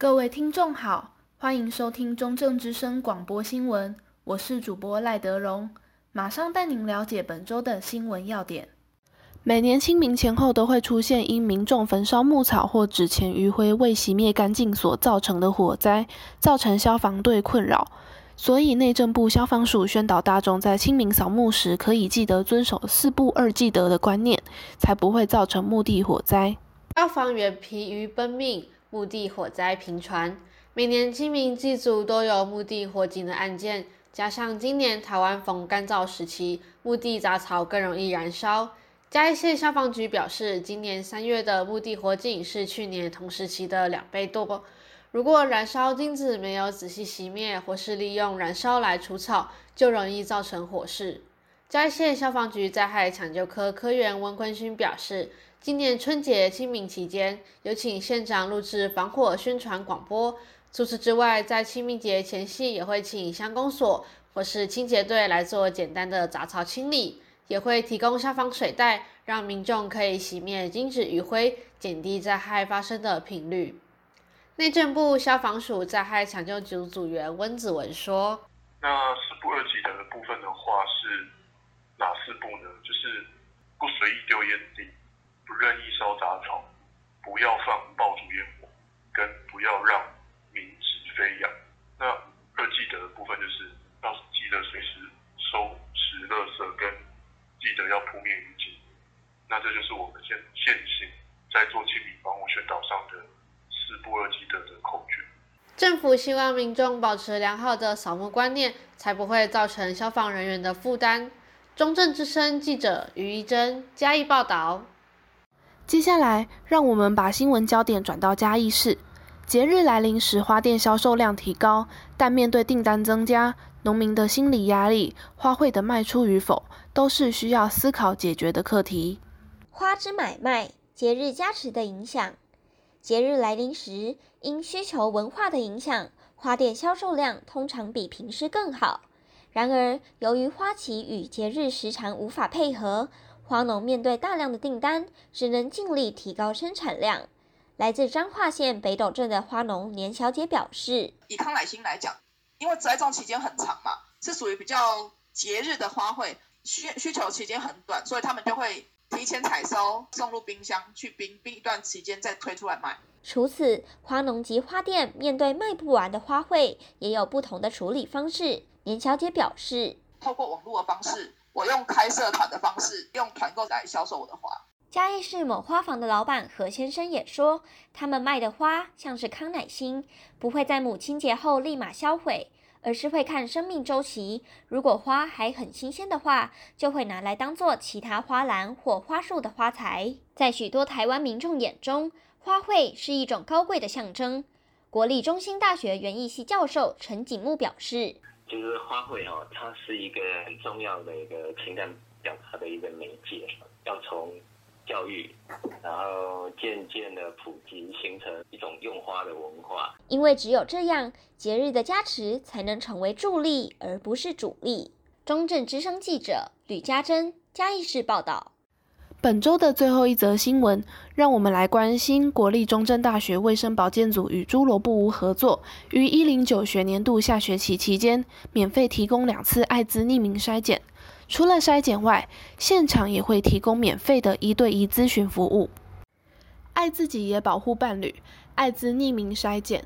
各位听众好，欢迎收听中正之声广播新闻，我是主播赖德荣，马上带您了解本周的新闻要点。每年清明前后都会出现因民众焚烧木草或纸钱余灰未熄灭干净所造成的火灾，造成消防队困扰。所以内政部消防署宣导大众在清明扫墓时，可以记得遵守四不二记得的观念，才不会造成墓地火灾。消防员疲于奔命，墓地火灾频传。每年清明祭祖都有墓地火警的案件，加上今年台湾逢干燥时期，墓地杂草更容易燃烧。嘉义县消防局表示，今年三月的墓地火警是去年同时期的两倍多。如果燃烧钉子没有仔细熄灭，或是利用燃烧来除草，就容易造成火势。嘉义县消防局灾害抢救科科员温坤勋表示，今年春节清明期间，有请县长录制防火宣传广播。除此之外，在清明节前夕，也会请乡公所或是清洁队来做简单的杂草清理，也会提供消防水袋，让民众可以熄灭金纸余灰，减低灾害发生的频率。内政部消防署灾害抢救组组员温子文说：“那四不二记得的部分的话是哪四不呢？就是不随意丢烟蒂，不任意烧杂草，不要放爆竹烟火，跟不要让冥纸飞扬。那二记得的部分就是要记得随时收拾垃圾，跟记得要扑灭余烬。那这就是我们现现行在做清明防火宣导上的。”四不二记得的口诀。政府希望民众保持良好的扫墓观念，才不会造成消防人员的负担。中正之声记者于一珍嘉义报道。接下来，让我们把新闻焦点转到嘉义市。节日来临时，花店销售量提高，但面对订单增加，农民的心理压力，花卉的卖出与否，都是需要思考解决的课题。花之买卖，节日加持的影响。节日来临时，因需求文化的影响，花店销售量通常比平时更好。然而，由于花期与节日时常无法配合，花农面对大量的订单，只能尽力提高生产量。来自彰化县北斗镇的花农年小姐表示：“以康乃馨来讲，因为栽种期间很长嘛，是属于比较节日的花卉，需需求期间很短，所以他们就会。”提前采收，送入冰箱去冰，冰一段期间再推出来卖。除此，花农及花店面对卖不完的花卉，也有不同的处理方式。年小姐表示，透过网络的方式，我用开社团的方式，用团购来销售我的花。嘉义市某花房的老板何先生也说，他们卖的花像是康乃馨，不会在母亲节后立马销毁。而是会看生命周期，如果花还很新鲜的话，就会拿来当做其他花篮或花束的花材。在许多台湾民众眼中，花卉是一种高贵的象征。国立中兴大学园艺系教授陈景木表示：“就是花卉哦，它是一个很重要的一个情感表达的一个媒介，要从。”教育，然后渐渐的普及，形成一种用花的文化。因为只有这样，节日的加持才能成为助力，而不是主力。中正之声记者吕家珍嘉义市报道。本周的最后一则新闻，让我们来关心国立中正大学卫生保健组与猪萝布屋合作，于一零九学年度下学期期间，免费提供两次艾滋匿名筛检。除了筛检外，现场也会提供免费的一对一咨询服务。爱自己也保护伴侣，艾滋匿名筛检。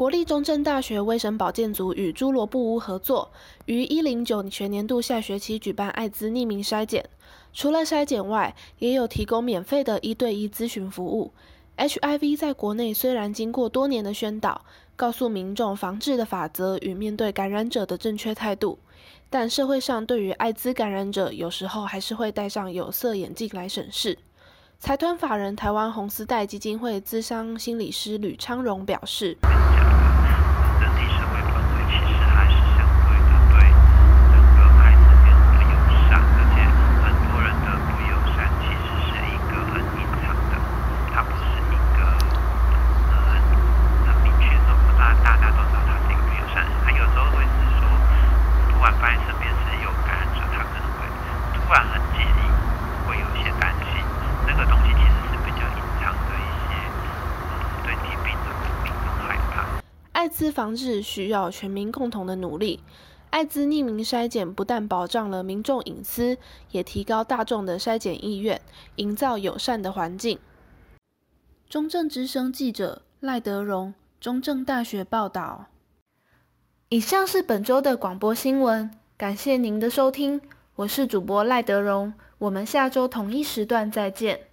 国立中正大学卫生保健组与侏罗布屋合作，于一零九学年度下学期举办艾滋匿名筛检。除了筛检外，也有提供免费的一对一咨询服务。HIV 在国内虽然经过多年的宣导，告诉民众防治的法则与面对感染者的正确态度。但社会上对于艾滋感染者，有时候还是会戴上有色眼镜来审视。财团法人台湾红丝带基金会资商心理师吕昌荣表示。滋防治需要全民共同的努力。艾滋匿名筛检不但保障了民众隐私，也提高大众的筛检意愿，营造友善的环境。中正之声记者赖德荣，中正大学报道。以上是本周的广播新闻，感谢您的收听，我是主播赖德荣，我们下周同一时段再见。